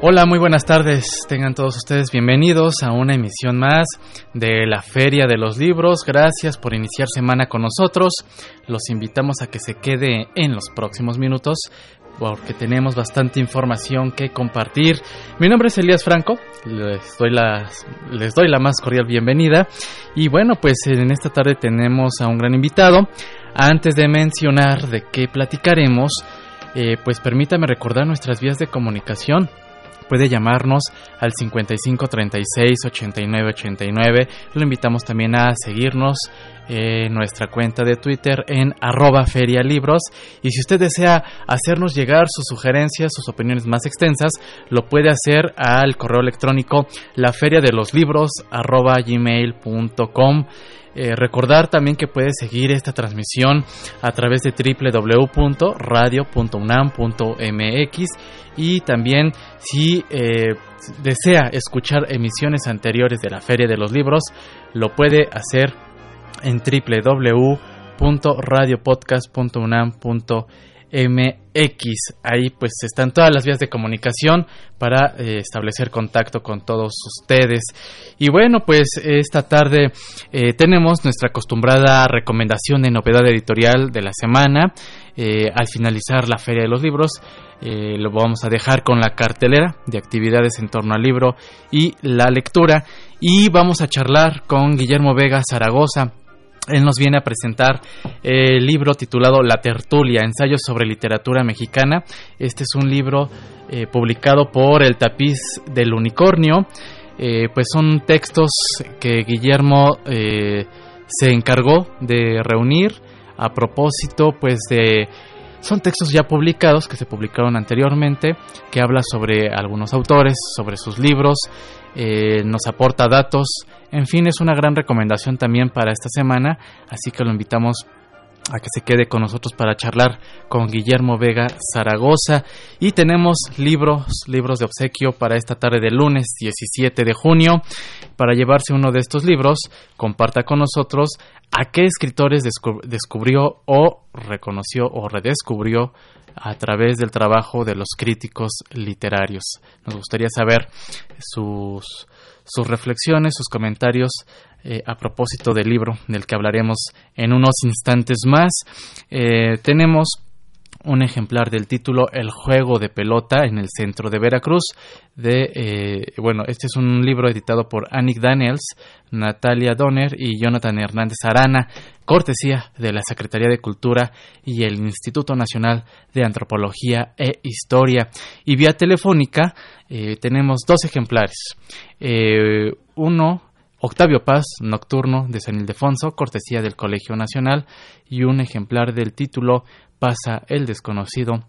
Hola, muy buenas tardes. Tengan todos ustedes bienvenidos a una emisión más de la Feria de los Libros. Gracias por iniciar semana con nosotros. Los invitamos a que se quede en los próximos minutos porque tenemos bastante información que compartir. Mi nombre es Elías Franco, les doy la, les doy la más cordial bienvenida. Y bueno, pues en esta tarde tenemos a un gran invitado. Antes de mencionar de qué platicaremos, eh, pues permítame recordar nuestras vías de comunicación puede llamarnos al 55 36 89 89. Lo invitamos también a seguirnos en nuestra cuenta de Twitter en arroba ferialibros y si usted desea hacernos llegar sus sugerencias, sus opiniones más extensas, lo puede hacer al correo electrónico la arroba gmail.com. Eh, recordar también que puede seguir esta transmisión a través de www.radio.unam.mx y también si eh, desea escuchar emisiones anteriores de la Feria de los Libros, lo puede hacer en www.radiopodcast.unam.mx. Ahí pues están todas las vías de comunicación para eh, establecer contacto con todos ustedes. Y bueno, pues esta tarde eh, tenemos nuestra acostumbrada recomendación de novedad editorial de la semana. Eh, al finalizar la Feria de los Libros, lo vamos a dejar con la cartelera de actividades en torno al libro y la lectura. Y vamos a charlar con Guillermo Vega Zaragoza, él nos viene a presentar el libro titulado La Tertulia, ensayos sobre literatura mexicana. Este es un libro eh, publicado por El Tapiz del Unicornio. Eh, pues son textos que Guillermo eh, se encargó de reunir a propósito pues de son textos ya publicados que se publicaron anteriormente que habla sobre algunos autores sobre sus libros nos aporta datos en fin, es una gran recomendación también para esta semana, así que lo invitamos a que se quede con nosotros para charlar con Guillermo Vega Zaragoza y tenemos libros, libros de obsequio para esta tarde de lunes 17 de junio. Para llevarse uno de estos libros, comparta con nosotros a qué escritores descubrió o reconoció o redescubrió a través del trabajo de los críticos literarios. Nos gustaría saber sus sus reflexiones, sus comentarios eh, a propósito del libro del que hablaremos en unos instantes más. Eh, tenemos un ejemplar del título El juego de pelota en el centro de Veracruz. De, eh, bueno, este es un libro editado por Annick Daniels, Natalia Donner y Jonathan Hernández Arana, cortesía de la Secretaría de Cultura y el Instituto Nacional de Antropología e Historia. Y vía telefónica eh, tenemos dos ejemplares. Eh, uno Octavio Paz, Nocturno de San Ildefonso, cortesía del Colegio Nacional, y un ejemplar del título Pasa el desconocido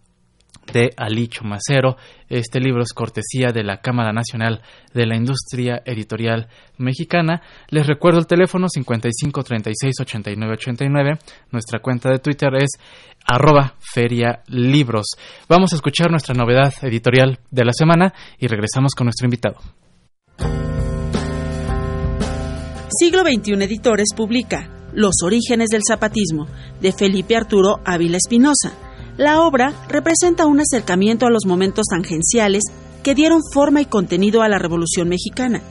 de Alicho Macero. Este libro es cortesía de la Cámara Nacional de la Industria Editorial Mexicana. Les recuerdo el teléfono 55 36 89 89. Nuestra cuenta de Twitter es arroba feria libros. Vamos a escuchar nuestra novedad editorial de la semana y regresamos con nuestro invitado. Siglo XXI Editores publica Los orígenes del zapatismo, de Felipe Arturo Ávila Espinosa. La obra representa un acercamiento a los momentos tangenciales que dieron forma y contenido a la Revolución Mexicana.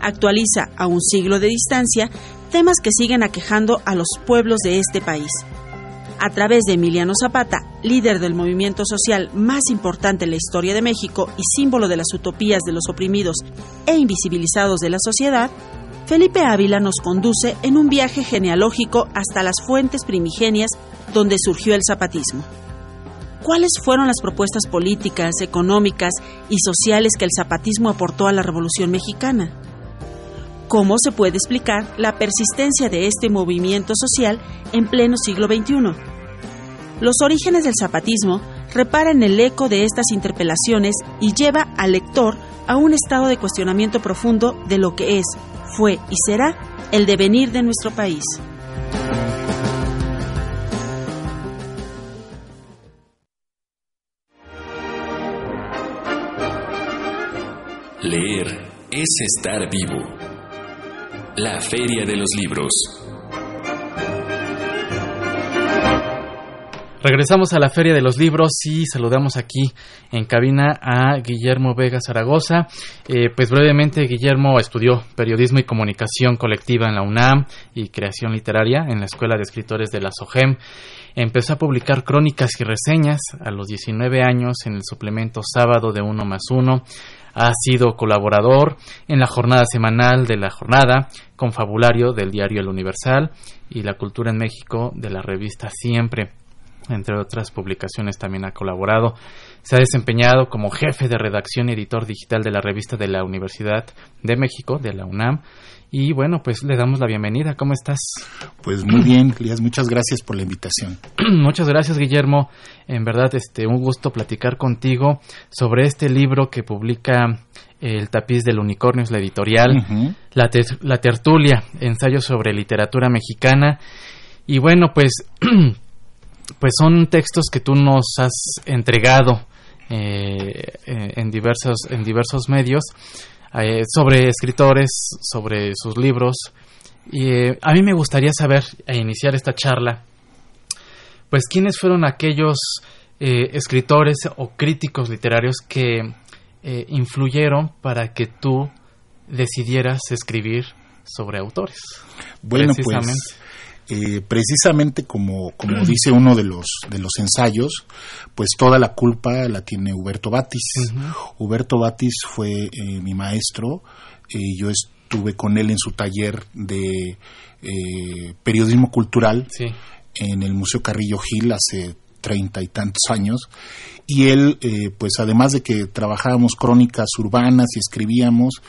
Actualiza a un siglo de distancia temas que siguen aquejando a los pueblos de este país. A través de Emiliano Zapata, líder del movimiento social más importante en la historia de México y símbolo de las utopías de los oprimidos e invisibilizados de la sociedad, Felipe Ávila nos conduce en un viaje genealógico hasta las fuentes primigenias donde surgió el zapatismo. ¿Cuáles fueron las propuestas políticas, económicas y sociales que el zapatismo aportó a la Revolución Mexicana? ¿Cómo se puede explicar la persistencia de este movimiento social en pleno siglo XXI? Los orígenes del zapatismo reparan el eco de estas interpelaciones y lleva al lector a un estado de cuestionamiento profundo de lo que es, fue y será el devenir de nuestro país. Leer es estar vivo. La Feria de los Libros. Regresamos a la Feria de los Libros y saludamos aquí en cabina a Guillermo Vega Zaragoza. Eh, pues brevemente, Guillermo estudió periodismo y comunicación colectiva en la UNAM y creación literaria en la Escuela de Escritores de la SOGEM. Empezó a publicar crónicas y reseñas a los 19 años en el suplemento Sábado de Uno más Uno. Ha sido colaborador en la jornada semanal de la jornada, confabulario del diario El Universal y la cultura en México de la revista Siempre entre otras publicaciones también ha colaborado. Se ha desempeñado como jefe de redacción y editor digital de la revista de la Universidad de México, de la UNAM. Y bueno, pues le damos la bienvenida. ¿Cómo estás? Pues muy bien, Elías. Muchas gracias por la invitación. Muchas gracias, Guillermo. En verdad, este, un gusto platicar contigo sobre este libro que publica El tapiz del unicornio, es la editorial, la, la tertulia, ensayo sobre literatura mexicana. Y bueno, pues pues son textos que tú nos has entregado eh, en diversos en diversos medios eh, sobre escritores sobre sus libros. Y eh, a mí me gustaría saber a iniciar esta charla pues quiénes fueron aquellos escritores o críticos literarios que influyeron para que tú decidieras escribir sobre autores bueno pues eh, precisamente como, como dice uno de los, de los ensayos, pues toda la culpa la tiene Huberto Batis. Huberto Batis fue eh, mi maestro, y yo estuve con él en su taller de eh, periodismo cultural en el Museo Carrillo Gil hace treinta y tantos años. Y él pues además de que trabajábamos crónicas urbanas y escribíamos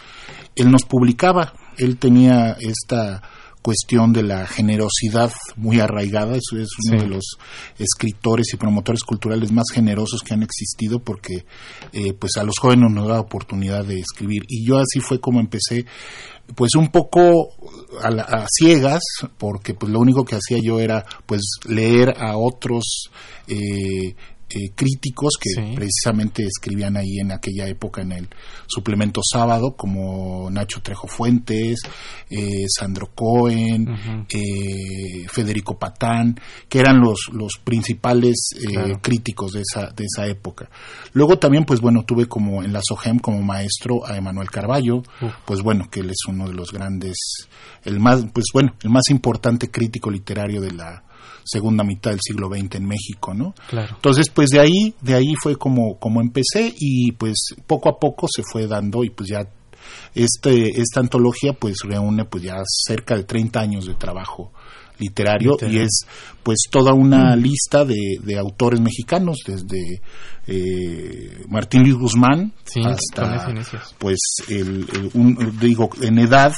él nos publicaba. Él tenía esta cuestión de la generosidad muy arraigada. Eso es uno de los escritores y promotores culturales más generosos que han existido porque eh, pues a los jóvenes nos da oportunidad de escribir. Y yo así fue como empecé pues un poco a, ciegas porque pues lo único que hacía yo era pues leer a otros eh, eh, críticos que precisamente escribían ahí en aquella época en el suplemento sábado, como Nacho Trejo Fuentes, eh, Sandro Cohen, eh, Federico Patán, que eran los, los principales críticos de esa, de esa época. Luego también, pues bueno, tuve como en la SOGEM como maestro a Emanuel Carballo, pues bueno, que él es uno de los grandes, el más, pues bueno, el más importante crítico literario de la segunda mitad del siglo XX en México, ¿no? Claro. Entonces, pues de ahí, de ahí fue como, como empecé y pues poco a poco se fue dando y pues ya este, esta antología pues reúne pues ya cerca de 30 años de trabajo literario y es pues toda una mm. lista de, de, autores mexicanos desde eh, Martín Luis Guzmán hasta pues el, un, digo en edad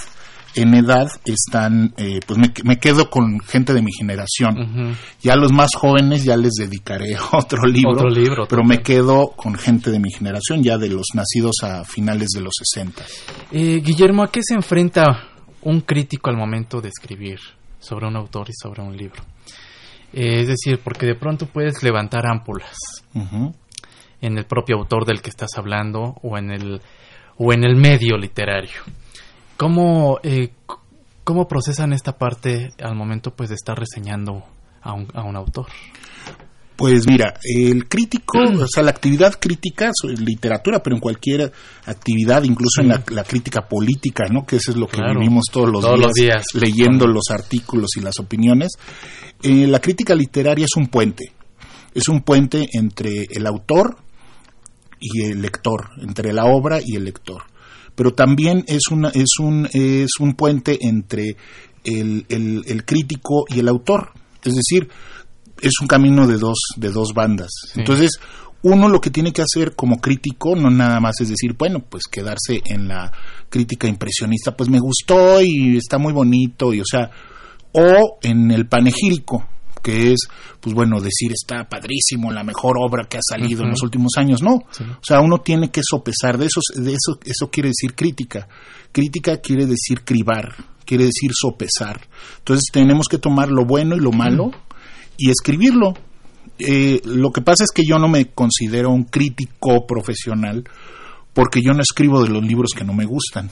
en edad están, eh, pues me, quedo con gente de mi generación. Ya los más jóvenes ya les dedicaré otro libro, otro libro pero me quedo con gente de mi generación, ya de los nacidos a finales de los 60. Eh, Guillermo, ¿a qué se enfrenta un crítico al momento de escribir sobre un autor y sobre un libro? Eh, es decir, porque de pronto puedes levantar ámpulas en el propio autor del que estás hablando o en el, o en el medio literario. ¿Cómo, eh, ¿Cómo procesan esta parte al momento pues de estar reseñando a un, a un autor? Pues mira, el crítico, o sea, la actividad crítica, literatura, pero en cualquier actividad, incluso en la, crítica política, ¿no? Que eso es lo que vivimos todos los días, leyendo los artículos y las opiniones. Eh, la crítica literaria es un puente, es un puente entre el autor y el lector, entre la obra y el lector pero también es, una, es, un, es un puente entre el, el, crítico y el autor. Es decir, es un camino de dos, de dos bandas. Entonces, uno lo que tiene que hacer como crítico no nada más es decir, bueno, pues quedarse en la crítica impresionista, pues me gustó y está muy bonito, y o sea, o en el panegírico, que es, pues bueno, decir está padrísimo, la mejor obra que ha salido en los últimos años. No, o sea, uno tiene que sopesar de eso, de eso, eso quiere decir crítica. Crítica quiere decir cribar, quiere decir sopesar. Entonces tenemos que tomar lo bueno y lo malo y escribirlo. Eh, lo que pasa es que yo no me considero un crítico profesional porque yo no escribo de los libros que no me gustan.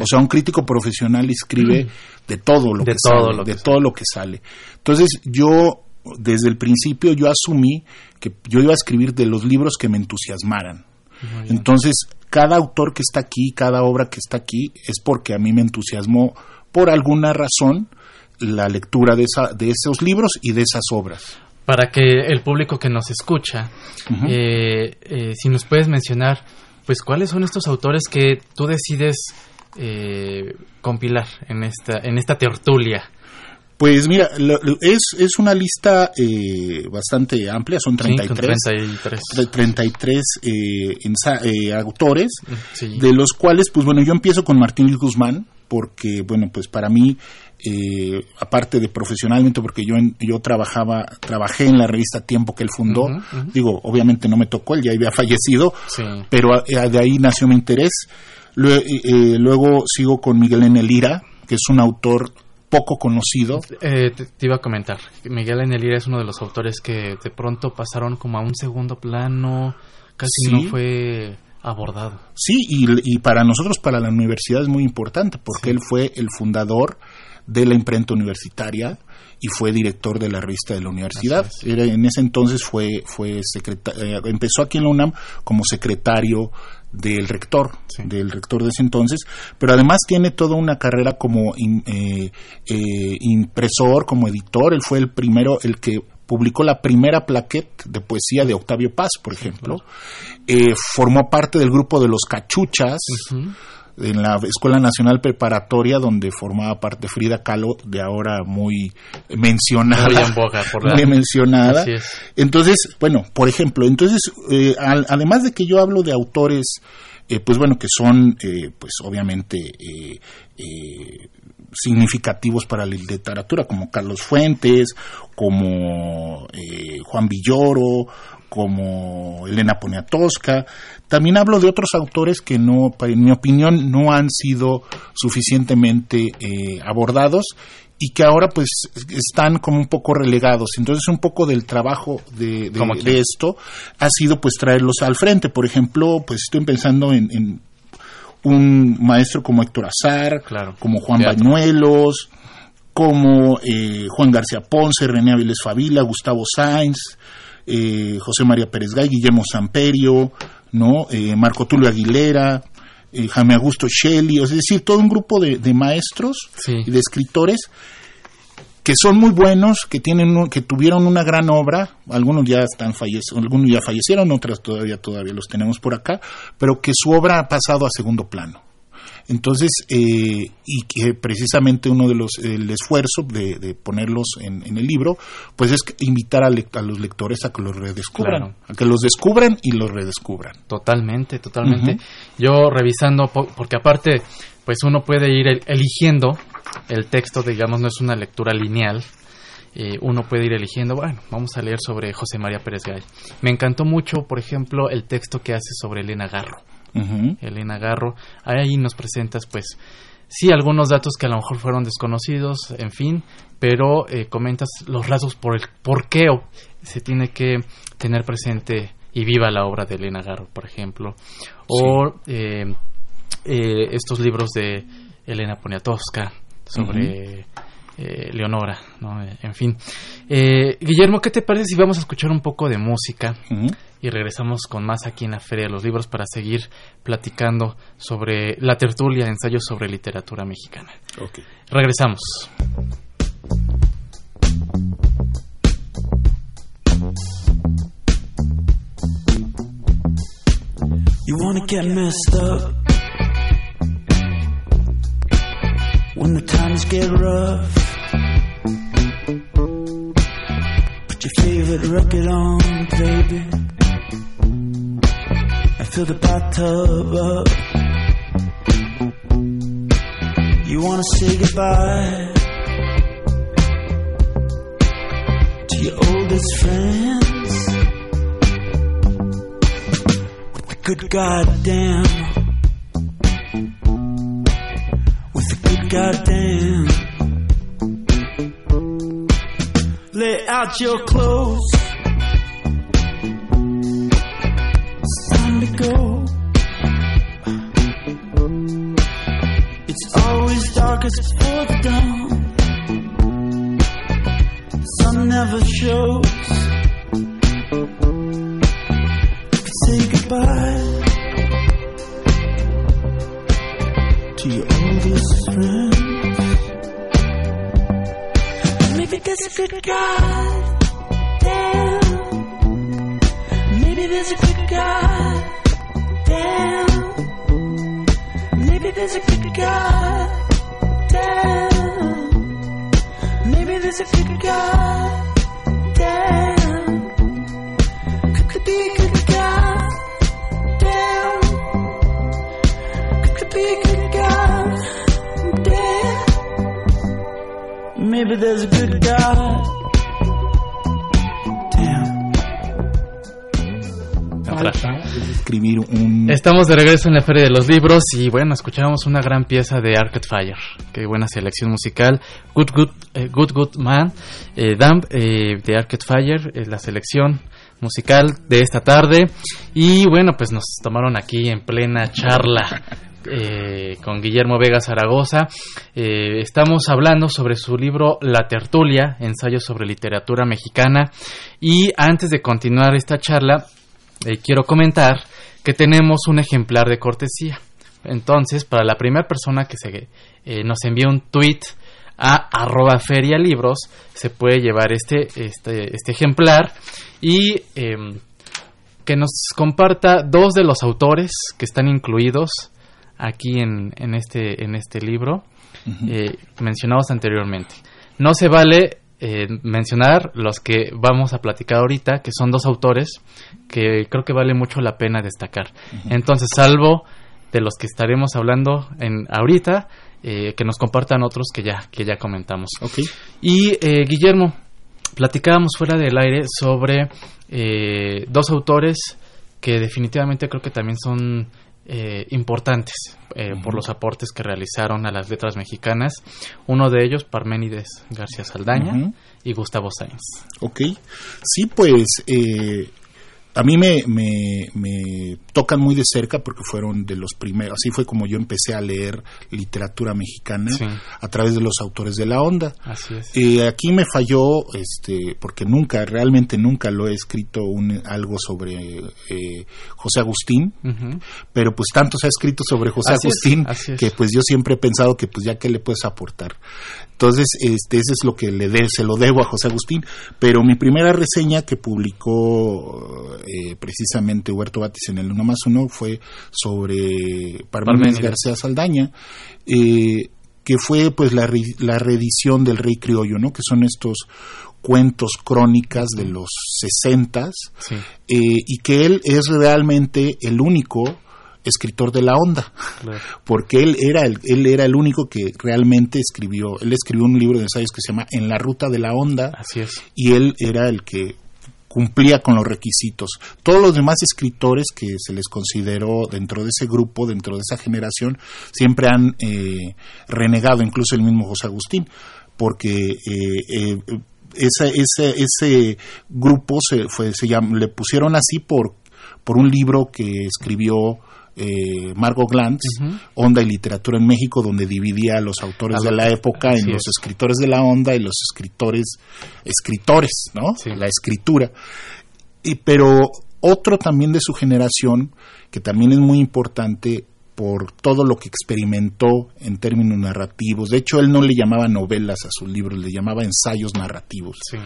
O sea, un crítico profesional escribe de todo lo que sale, de todo lo que sale. Entonces, yo desde el principio yo asumí que yo iba a escribir de los libros que me entusiasmaran. Entonces, cada autor que está aquí, cada obra que está aquí, es porque a mí me entusiasmó por alguna razón la lectura de, esa, de esos libros y de esas obras. Para que el público que nos escucha, eh, eh, si nos puedes mencionar, pues cuáles son estos autores que tú decides eh, compilar en esta, en esta tertulia. Pues mira, es, es una lista eh, bastante amplia, son 33, 33. eh, autores, de los cuales, pues bueno, yo empiezo con Martín Guzmán, porque, bueno, pues para mí, eh, aparte de profesionalmente, porque yo, yo trabajaba, trabajé en la revista Tiempo que él fundó, digo, obviamente no me tocó, él ya había fallecido, pero de ahí nació mi interés. Luego, sigo con Miguel Enelira, que es un autor poco conocido. Eh, te, iba a comentar, Miguel Enelira es uno de los autores que de pronto pasaron como a un segundo plano, casi no fue abordado. Sí, y, para nosotros, para la universidad es muy importante, porque él fue el fundador de la imprenta universitaria y fue director de la revista de la universidad. en ese entonces fue, fue secretario, eh, empezó aquí en la UNAM como secretario del rector, del rector de ese entonces, pero además tiene toda una carrera como eh, eh, impresor, como editor. Él fue el primero, el que publicó la primera plaquette de poesía de Octavio Paz, por ejemplo. Eh, formó parte del grupo de los Cachuchas. en la Escuela Nacional Preparatoria donde formaba parte Frida Kahlo de ahora muy mencionada muy, mencionada entonces bueno por ejemplo entonces además de que yo hablo de autores eh, pues bueno, que son, eh, pues obviamente, eh, significativos para la literatura, como Carlos Fuentes, como Juan Villoro, como Elena Poniatowska. También hablo de otros autores que no, en mi opinión, no han sido suficientemente abordados y que ahora pues están como un poco relegados. Entonces un poco del trabajo de, de, esto ha sido pues traerlos al frente. Por ejemplo, pues estoy pensando en, un maestro como Héctor Azar, como Juan Bañuelos, como eh, Juan García Ponce, René Aviles Favila, Gustavo Sainz, eh, José María Pérez Gay, Guillermo Samperio, ¿no? Eh, Marco Tulio Aguilera, eh, Jaime Augusto Shelley, es decir, todo un grupo de, maestros y de escritores que son muy buenos, que tienen que tuvieron una gran obra, algunos ya están fallecidos, algunos ya fallecieron, otros todavía todavía los tenemos por acá, pero que su obra ha pasado a segundo plano. Entonces, eh, y que precisamente uno de los, el esfuerzo de, ponerlos en, el libro, pues es invitar a, los lectores a que los redescubran, a que los descubran y los redescubran. Totalmente, totalmente. Yo revisando, porque aparte, pues uno puede ir eligiendo el texto, digamos, no es una lectura lineal. Eh, uno puede ir eligiendo, bueno, vamos a leer sobre José María Pérez Gay. Me encantó mucho, por ejemplo, el texto que hace sobre Elena Garro. Elena Garro, ahí nos presentas, pues, sí, algunos datos que a lo mejor fueron desconocidos, en fin, pero eh, comentas los rasgos por el por qué se tiene que tener presente y viva la obra de Elena Garro, por ejemplo, o eh, estos libros de Elena Poniatowska, sobre eh, Leonora, ¿no? En fin. Eh, Guillermo, ¿qué te parece si vamos a escuchar un poco de música y regresamos con más aquí en la Feria de los Libros para seguir platicando sobre la tertulia, ensayos sobre literatura mexicana? Regresamos. You wanna get messed up when the times get rough. Put your favorite record on, baby. And fill the bathtub up. You wanna say goodbye to your oldest friends? Good goddamn goddamn. Lay out your clothes. It's time to go. It's always darkest before the dawn. Sun never shows. Un... Estamos de regreso en la Feria de los Libros y bueno, escuchábamos una gran pieza de Arcade Fire. Qué buena selección musical. Good Good, eh, Good, Good Man, eh, Dump eh, de Arcade Fire, eh, la selección musical de esta tarde. Y bueno, pues nos tomaron aquí en plena charla. eh, con Guillermo Vega Zaragoza. Estamos hablando sobre su libro La Tertulia, ensayos sobre literatura mexicana. Y antes de continuar esta charla, eh, quiero comentar que tenemos un ejemplar de cortesía. Entonces, para la primera persona que se, eh, nos envíe un tweet a arroba ferialibros, se puede llevar este, este, este ejemplar y eh, que nos comparta dos de los autores que están incluidos aquí en, en, este, en este libro eh, mencionados anteriormente. No se vale eh, mencionar los que vamos a platicar ahorita, que son dos autores que creo que vale mucho la pena destacar. Entonces, salvo de los que estaremos hablando en ahorita, eh, que nos compartan otros que ya, que ya comentamos. Y eh, Guillermo, platicábamos fuera del aire sobre eh, dos autores que definitivamente creo que también son eh, importantes eh, por los aportes que realizaron a las letras mexicanas. Uno de ellos, Parménides García Saldaña y Gustavo Sáenz. Ok. Sí, pues eh, a mí me, me, me tocan muy de cerca porque fueron de los primeros. Así fue como yo empecé a leer literatura mexicana Sí. a través de los autores de la onda. Así es. Eh, aquí me falló, este, porque nunca, realmente nunca lo he escrito un, algo sobre eh, José Agustín, pero pues tanto se ha escrito sobre José Así Agustín es. que pues yo siempre he pensado que pues ya que le puedes aportar. Entonces, este, ese es lo que le de, se lo debo a José Agustín, pero mi primera reseña que publicó eh, precisamente Huberto Batis en el 1 más 1 fue sobre Parménides. García Saldaña, eh, que fue pues la, la reedición del Rey Criollo, ¿no? Que son estos cuentos crónicas de los sesentas Sí, eh, y que él es realmente el único escritor de la onda claro. porque él era el, él era el único que realmente escribió él escribió un libro de ensayos que se llama En la ruta de la onda Así es. y él era el que cumplía con los requisitos. Todos los demás escritores que se les consideró dentro de ese grupo, dentro de esa generación, siempre han eh, renegado, incluso el mismo José Agustín, porque eh, eh, ese, ese grupo se, fue, se llam- le pusieron así por, por un libro que escribió eh, Margot Glantz. Onda y Literatura en México, donde dividía a los autores de la época en los es. escritores de la onda y los escritores escritores, ¿no? Sí. La escritura. Y, pero otro también de su generación, que también es muy importante por todo lo que experimentó en términos narrativos. De hecho, él no le llamaba novelas a sus libros, le llamaba ensayos narrativos Sí.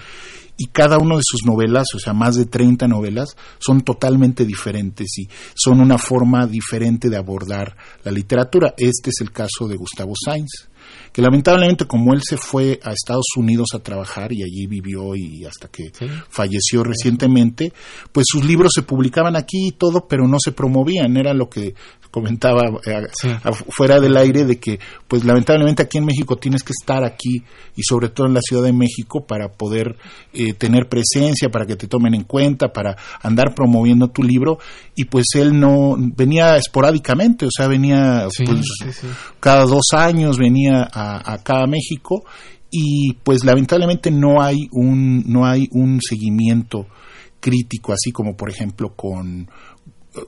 Y cada una de sus novelas, o sea, más de 30 novelas, son totalmente diferentes y son una forma diferente de abordar la literatura. Este es el caso de Gustavo Sainz, que lamentablemente como él se fue a Estados Unidos a trabajar y allí vivió y hasta que Sí. falleció recientemente, pues sus libros se publicaban aquí y todo, pero no se promovían, era lo que comentaba eh, Sí. fuera del aire de que pues lamentablemente aquí en México tienes que estar aquí y sobre todo en la Ciudad de México para poder eh, tener presencia, para que te tomen en cuenta, para andar promoviendo tu libro y pues él no venía esporádicamente, o sea, venía Sí, pues, cada dos años venía viene a, acá a México y pues lamentablemente no hay un no hay un seguimiento crítico así como por ejemplo con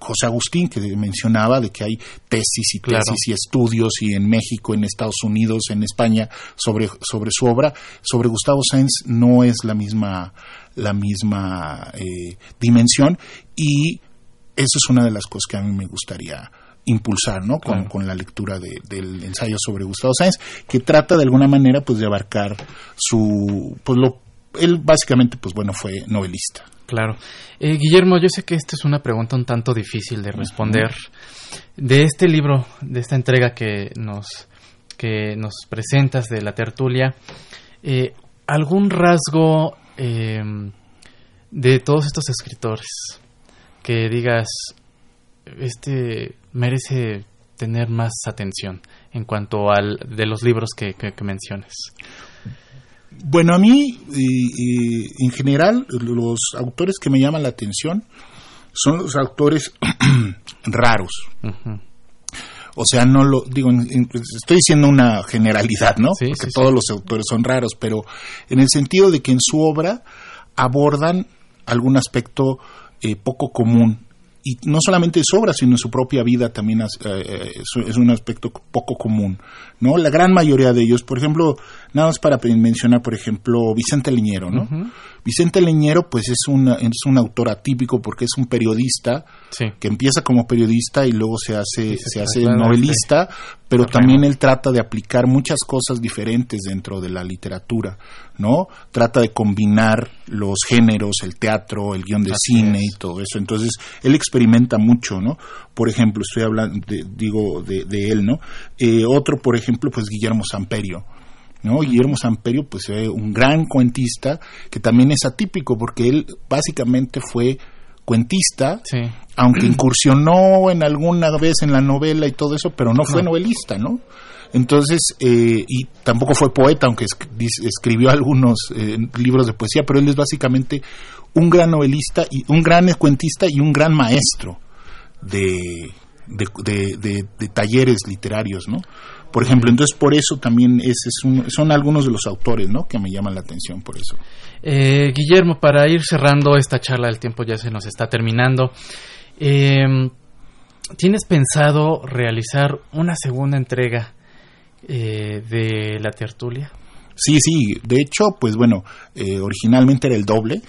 José Agustín que mencionaba de que hay tesis y tesis y estudios y en México, en Estados Unidos, en España sobre sobre su obra, sobre Gustavo Sáenz no es la misma la misma eh, dimensión y eso es una de las cosas que a mí me gustaría impulsar, ¿no? Con, la lectura del ensayo sobre Gustavo Sáenz, que trata de alguna manera, pues, de abarcar su, pues, lo, él básicamente, pues, bueno, fue novelista. Claro. Eh, Guillermo, yo sé que esta es una pregunta un tanto difícil de responder. De este libro, de esta entrega que nos, que nos presentas de la tertulia, eh, ¿algún rasgo eh, de todos estos escritores que digas, este merece tener más atención en cuanto al de los libros que, que, menciones? Bueno, a mí, en general, los autores que me llaman la atención son los autores raros. O sea, no lo digo, estoy diciendo una generalidad, ¿no? Porque todos los autores son raros, pero en el sentido de que en su obra abordan algún aspecto eh, poco común y no solamente en su obra, sino en su propia vida también es, eh, es, un aspecto poco común, ¿no? La gran mayoría de ellos, por ejemplo, nada más para mencionar, por ejemplo, Vicente Leñero, ¿no? Vicente Leñero, pues es, una, es un autor atípico porque es un periodista que empieza como periodista y luego se hace, se, hace novelista, pero también él trata de aplicar muchas cosas diferentes dentro de la literatura, ¿no? Trata de combinar los géneros, el teatro, el guion de cine y todo eso. Entonces, él experimenta mucho, ¿no? Por ejemplo, estoy hablando, digo, de, de, él, ¿no? Eh, otro, por ejemplo, pues Guillermo Samperio, ¿no? Guillermo Samperio, pues un gran cuentista que también es atípico porque él básicamente fue cuentista, aunque incursionó en alguna vez en la novela y todo eso, pero no fue novelista, ¿no? Entonces, eh, y tampoco fue poeta, aunque escribió algunos eh, libros de poesía, pero él es básicamente un gran novelista y un gran cuentista y un gran maestro de, de talleres literarios, ¿no? Por ejemplo, entonces por eso también ese es son algunos de los autores ¿no? que me llaman la atención por eso. Eh, Guillermo, para ir cerrando esta charla, el tiempo ya se nos está terminando. Em, ¿Tienes pensado realizar una segunda entrega eh, de la tertulia? Sí, sí, de hecho, pues bueno, eh, originalmente era el doble.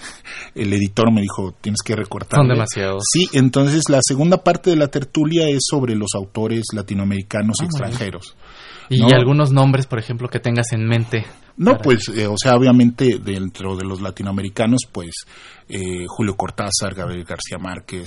El editor me dijo, tienes que recortar. Son demasiados. Sí, entonces la segunda parte de la tertulia es sobre los autores latinoamericanos y ah, extranjeros. ¿Y algunos nombres, por ejemplo, que tengas en mente? No, pues, eh, o sea, obviamente dentro de los latinoamericanos, pues, eh, Julio Cortázar, Gabriel García Márquez,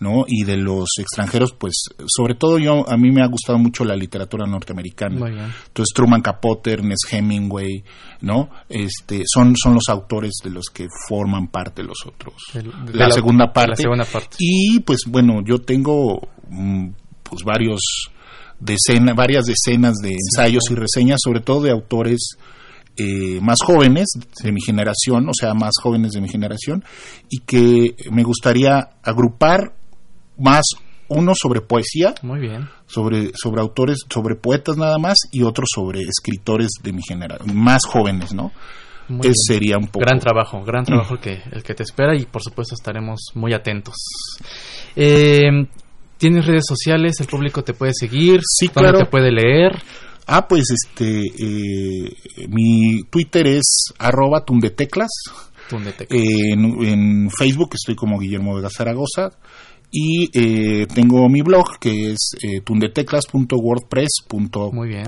¿no? Y de los extranjeros, pues, sobre todo yo, a mí me ha gustado mucho la literatura norteamericana. Entonces, Truman Capote, Ernest Hemingway, ¿no? Este, son, son los autores de los que forman parte los otros. la, segunda parte. La segunda parte. Y, pues, bueno, yo tengo, mm, pues, varios decena, varias decenas de ensayos y reseñas, sobre todo de autores eh, más jóvenes de mi generación, o sea, más jóvenes de mi generación, y que me gustaría agrupar más uno sobre poesía, muy bien, sobre sobre autores, sobre poetas nada más, y otro sobre escritores de mi generación, más jóvenes, ¿no? Ese sería un poco gran trabajo, gran trabajo el que el que te espera y por supuesto estaremos muy atentos. Eh, ¿Tienes redes sociales? ¿El público te puede seguir? Sí, claro. te puede leer? Ah, pues este, eh, mi Twitter es arroba tundeteclas. En, en, Facebook estoy como Guillermo Vega Zaragoza y eh, tengo mi blog que es eh, tundeteclas.wordpress.com. Muy bien.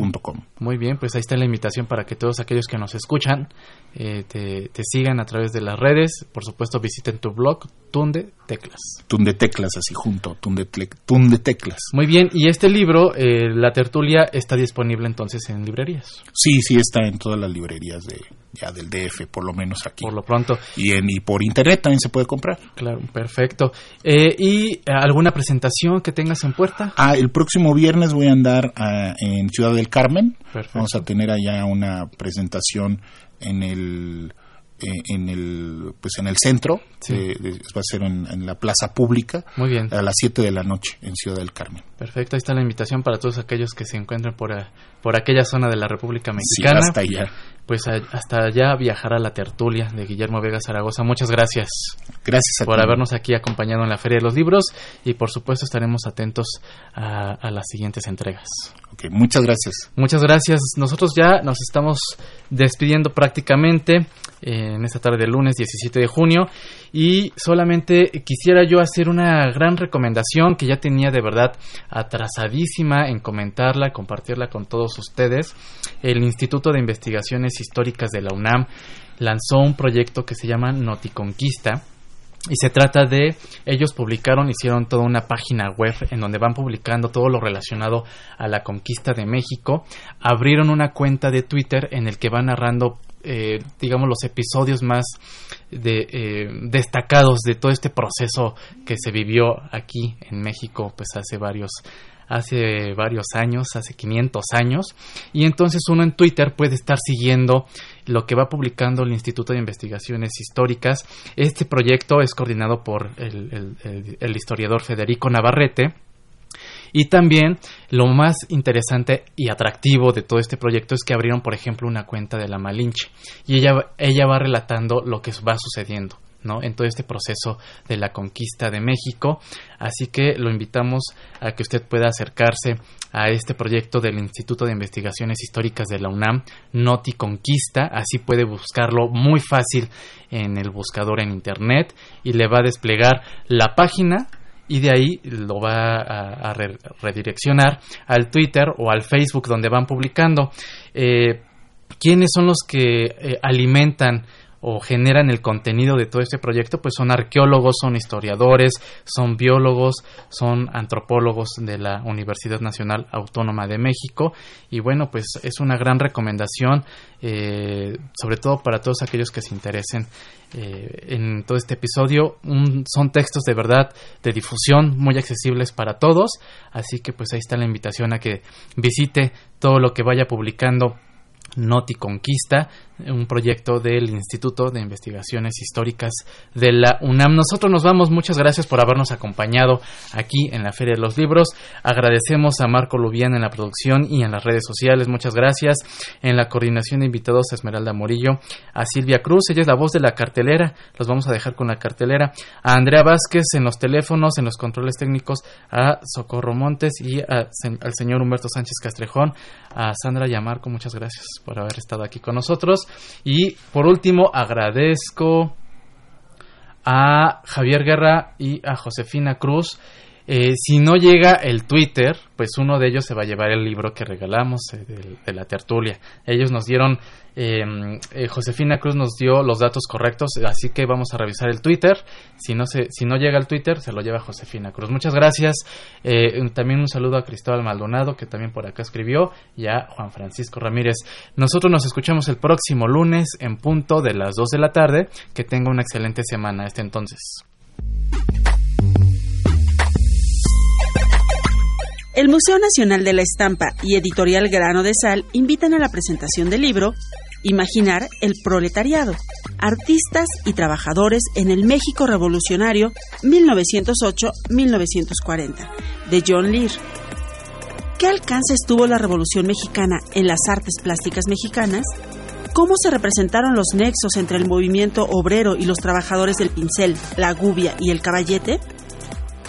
Muy bien, pues ahí está la invitación para que todos aquellos que nos escuchan eh, te, sigan a través de las redes. Por supuesto, visiten tu blog Tunde Teclas. Tunde Teclas, así junto, Tunde, Tunde Teclas. Muy bien, y este libro, La Tertulia, está disponible entonces en librerías. Sí, sí, está en todas las librerías de, ya del DF, por lo menos aquí. Por lo pronto. Y, en, y por internet también se puede comprar. Claro, perfecto. Eh, ¿Y alguna presentación que tengas en puerta? Ah, el próximo viernes voy a andar ah, en Ciudad del Carmen. Vamos a tener allá una presentación en el eh, en el pues en el centro Eh, va a ser en, la plaza pública. Muy bien. A las 7 de la noche en Ciudad del Carmen. Perfecto, ahí está la invitación para todos aquellos que se encuentren por, por aquella zona de la República Mexicana. Sí, hasta allá. Pues hasta allá viajará la tertulia de Guillermo Vega Zaragoza. Muchas gracias. Gracias por habernos aquí acompañado en la Feria de los Libros y por supuesto estaremos atentos a, a las siguientes entregas. Okay, muchas gracias. Muchas gracias. Nosotros ya nos estamos despidiendo prácticamente en esta tarde del lunes 17 de junio y solamente quisiera yo hacer una gran recomendación que ya tenía de verdad atrasadísima en comentarla, compartirla con todos ustedes. El Instituto de Investigaciones Históricas de la UNAM lanzó un proyecto que se llama Noticonquista y se trata de, ellos publicaron, hicieron toda una página web en donde van publicando todo lo relacionado a la conquista de México. Abrieron una cuenta de Twitter en el que van narrando eh, digamos, los episodios más de, eh, destacados de todo este proceso que se vivió aquí en México, pues hace varios hace varios años, hace 500 años, y entonces uno en Twitter puede estar siguiendo lo que va publicando el Instituto de Investigaciones Históricas. Este proyecto es coordinado por el historiador Federico Navarrete, y también lo más interesante y atractivo de todo este proyecto es que abrieron, por ejemplo, una cuenta de la Malinche y ella, ella va relatando lo que va sucediendo. ¿No? en todo este proceso de la conquista de México. Así que lo invitamos a que usted pueda acercarse a este proyecto del Instituto de Investigaciones Históricas de la UNAM, Noti Conquista. Así puede buscarlo muy fácil en el buscador en Internet y le va a desplegar la página y de ahí lo va a, redireccionar al Twitter o al Facebook donde van publicando. Eh, ¿Quiénes son los que eh, alimentan o generan el contenido de todo este proyecto, pues son arqueólogos, son historiadores, son biólogos, son antropólogos de la Universidad Nacional Autónoma de México. Y bueno, pues es una gran recomendación, eh, sobre todo para todos aquellos que se interesen eh, en todo este episodio. son textos de verdad de difusión muy accesibles para todos, así que pues ahí está la invitación a que visite todo lo que vaya publicando Noti Conquista, un proyecto del Instituto de Investigaciones Históricas de la UNAM. Nosotros nos vamos, muchas gracias por habernos acompañado aquí en la Feria de los Libros. Agradecemos a Marco Lubián en la producción y en las redes sociales, muchas gracias. En la coordinación de invitados a Esmeralda Morillo, a Silvia Cruz, ella es la voz de la cartelera, los vamos a dejar con la cartelera, a Andrea Vázquez en los teléfonos, en los controles técnicos, a Socorro Montes y al señor Humberto Sánchez Castrejón, a Sandra y muchas gracias por haber estado aquí con nosotros. Y por último, agradezco a Javier Guerra y a Josefina Cruz. Eh, si no llega el Twitter, pues uno de ellos se va a llevar el libro que regalamos eh, de, la tertulia. Ellos nos dieron, em, eh, Josefina Cruz nos dio los datos correctos, así que vamos a revisar el Twitter. Si no, se, si no llega el Twitter, se lo lleva Josefina Cruz. Muchas gracias. Eh, también un saludo a Cristóbal Maldonado, que también por acá escribió, y a Juan Francisco Ramírez. Nosotros nos escuchamos el próximo lunes en punto de las 2 de la tarde. Que tenga una excelente semana este entonces. El Museo Nacional de la Estampa y Editorial Grano de Sal invitan a la presentación del libro Imaginar el proletariado, artistas y trabajadores en el México revolucionario 1908-1940, de John Lear. ¿Qué alcance tuvo la Revolución Mexicana en las artes plásticas mexicanas? ¿Cómo se representaron los nexos entre el movimiento obrero y los trabajadores del pincel, la gubia y el caballete?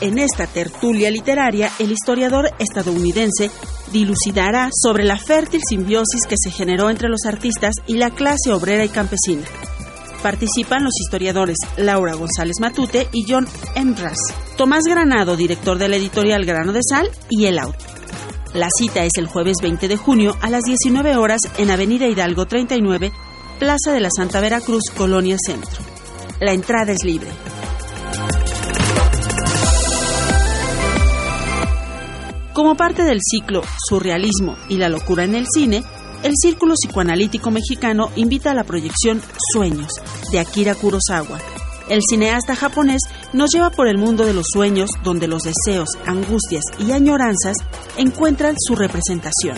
En esta tertulia literaria, el historiador estadounidense dilucidará sobre la fértil simbiosis que se generó entre los artistas y la clase obrera y campesina. Participan los historiadores Laura González Matute y John Emras, Tomás Granado, director de la editorial Grano de Sal, y el autor. La cita es el jueves 20 de junio a las 19 horas en Avenida Hidalgo 39, Plaza de la Santa Veracruz, Colonia Centro. La entrada es libre. Como parte del ciclo Surrealismo y la locura en el cine, el Círculo Psicoanalítico Mexicano invita a la proyección Sueños, de Akira Kurosawa. El cineasta japonés nos lleva por el mundo de los sueños donde los deseos, angustias y añoranzas encuentran su representación.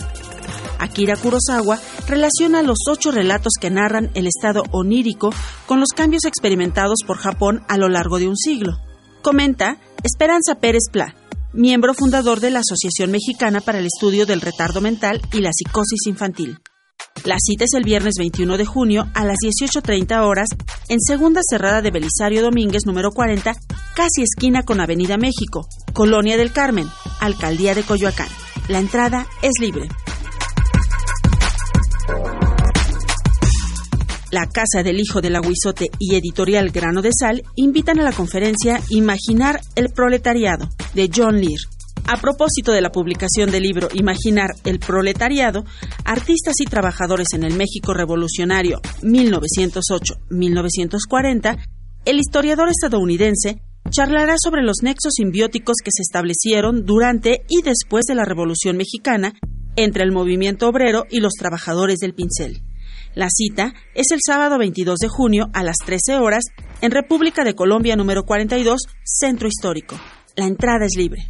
Akira Kurosawa relaciona los ocho relatos que narran el estado onírico con los cambios experimentados por Japón a lo largo de un siglo. Comenta Esperanza Pérez Pla, miembro fundador de la Asociación Mexicana para el Estudio del Retardo Mental y la Psicosis Infantil. La cita es el viernes 21 de junio a las 18.30 horas en Segunda Cerrada de Belisario Domínguez número 40, casi esquina con Avenida México, Colonia del Carmen, Alcaldía de Coyoacán. La entrada es libre. La Casa del Hijo del Aguizote y Editorial Grano de Sal invitan a la conferencia Imaginar el Proletariado de John Lear. A propósito de la publicación del libro Imaginar el Proletariado, artistas y trabajadores en el México Revolucionario 1908-1940, el historiador estadounidense charlará sobre los nexos simbióticos que se establecieron durante y después de la Revolución Mexicana entre el movimiento obrero y los trabajadores del pincel. La cita es el sábado 22 de junio a las 13 horas en República de Colombia número 42, Centro Histórico. La entrada es libre.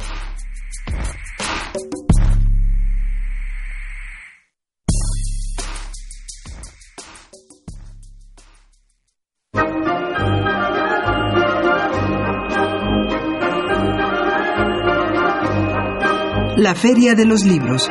La Feria de los Libros